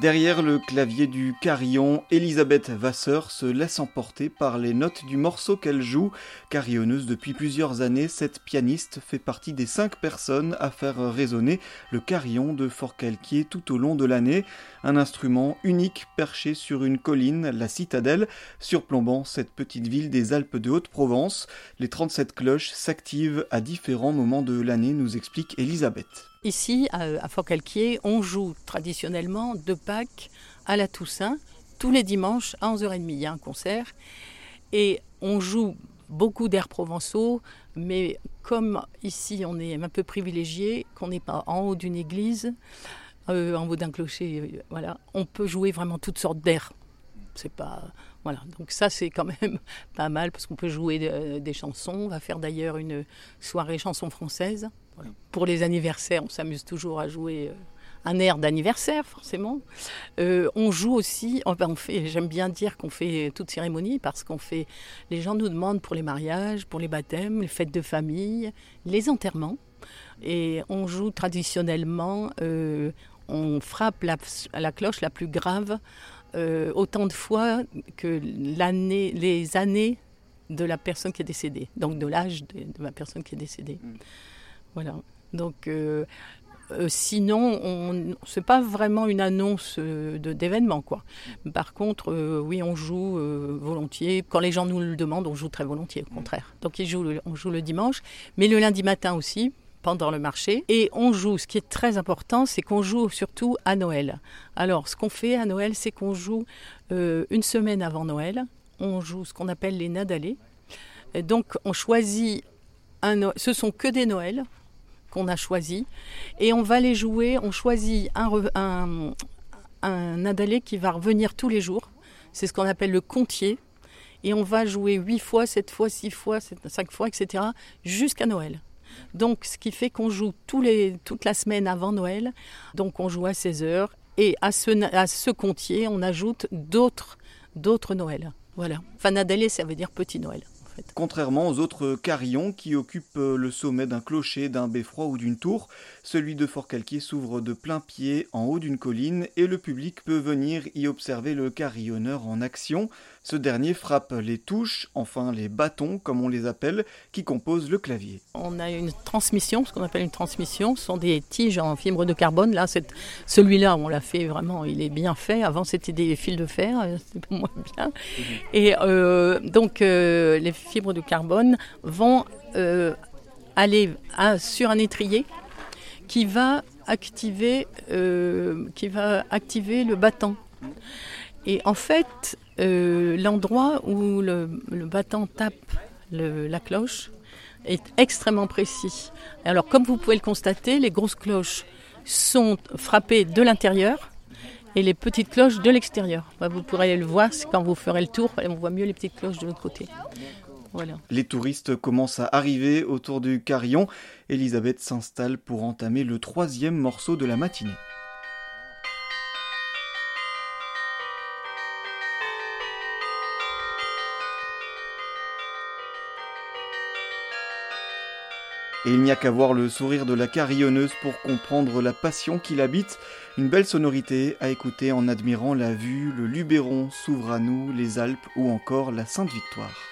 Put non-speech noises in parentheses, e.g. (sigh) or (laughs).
Derrière le clavier du carillon, Elisabeth Vasseur se laisse emporter par les notes du morceau qu'elle joue. Carillonneuse depuis plusieurs années, cette pianiste fait partie des cinq personnes à faire résonner le carillon de Fort-Calquier tout au long de l'année. Un instrument unique perché sur une colline, la citadelle, surplombant cette petite ville des Alpes de Haute-Provence. Les 37 cloches s'activent à différents moments de l'année, nous explique Elisabeth. Ici, à Fort-Calquier, on joue traditionnellement de Pâques à la Toussaint, tous les dimanches à 11h30. Il y a un concert. Et on joue beaucoup d'airs provençaux, mais comme ici on est un peu privilégié, qu'on n'est pas en haut d'une église, euh, en haut d'un clocher, euh, voilà, on peut jouer vraiment toutes sortes d'airs. C'est pas voilà, donc ça c'est quand même (laughs) pas mal parce qu'on peut jouer euh, des chansons. On va faire d'ailleurs une soirée chanson française. Pour les anniversaires, on s'amuse toujours à jouer euh, un air d'anniversaire, forcément. Euh, on joue aussi, on fait, j'aime bien dire qu'on fait toute cérémonie parce qu'on fait, les gens nous demandent pour les mariages, pour les baptêmes, les fêtes de famille, les enterrements. Et on joue traditionnellement, euh, on frappe la, la, cloche la plus grave autant de fois que l'année, les années de la personne qui est décédée, donc de l'âge de, de, la personne qui est décédée. Mm. Voilà. Donc, euh, euh, sinon, on, c'est pas vraiment une annonce euh, de, d'événement, quoi. Par contre, oui, on joue volontiers. Quand les gens nous le demandent, on joue très volontiers, au contraire. Donc, on joue le dimanche, mais le lundi matin aussi pendant le marché. Et on joue, ce qui est très important, c'est qu'on joue surtout à Noël. Alors, ce qu'on fait à Noël, c'est qu'on joue une semaine avant Noël. On joue ce qu'on appelle les nadalés. donc, on choisit un, ce sont que des Noëls qu'on a choisi. Et on va les jouer, on choisit un, un, un qui va revenir tous les jours. C'est ce qu'on appelle le comptier. Et on va jouer 8 fois, 7 fois, 6 fois, 5 fois, etc. jusqu'à Noël. Donc, ce qui fait qu'on joue tous les, toute la semaine avant Noël. Donc, on joue à 16 heures. Et à ce, à ce comptier, on ajoute d'autres, d'autres Noëls. Voilà. Nadalé, ça veut dire petit Noël. Contrairement aux autres carillons qui occupent le sommet d'un clocher, d'un beffroi ou d'une tour, celui de Fort-Calquier s'ouvre de plein pied en haut d'une colline et le public peut venir y observer le carillonneur en action. Ce dernier frappe les touches, enfin les bâtons comme on les appelle, qui composent le clavier. On a une transmission, ce qu'on appelle une transmission, ce sont des tiges en fibre de carbone. Là, celui-là, on l'a fait vraiment, il est bien fait. Avant, c'était des fils de fer, euh, c'était pour moi bien. Et euh, donc, euh, les fibres de carbone vont aller sur un étrier qui va activer, qui va activer le battant. Et en fait, euh, l'endroit où le, battant tape la cloche est extrêmement précis. Alors, comme vous pouvez le constater, les grosses cloches sont frappées de l'intérieur et les petites cloches de l'extérieur. Vous pourrez le voir quand vous ferez le tour, on voit mieux les petites cloches de l'autre côté. Les touristes commencent à arriver autour du carillon. Elisabeth s'installe pour entamer le troisième morceau de la matinée. Et il n'y a qu'à voir le sourire de la carillonneuse pour comprendre la passion qui l'habite. Une belle sonorité à écouter en admirant la vue, le Luberon s'ouvre à les Alpes ou encore la Sainte-Victoire.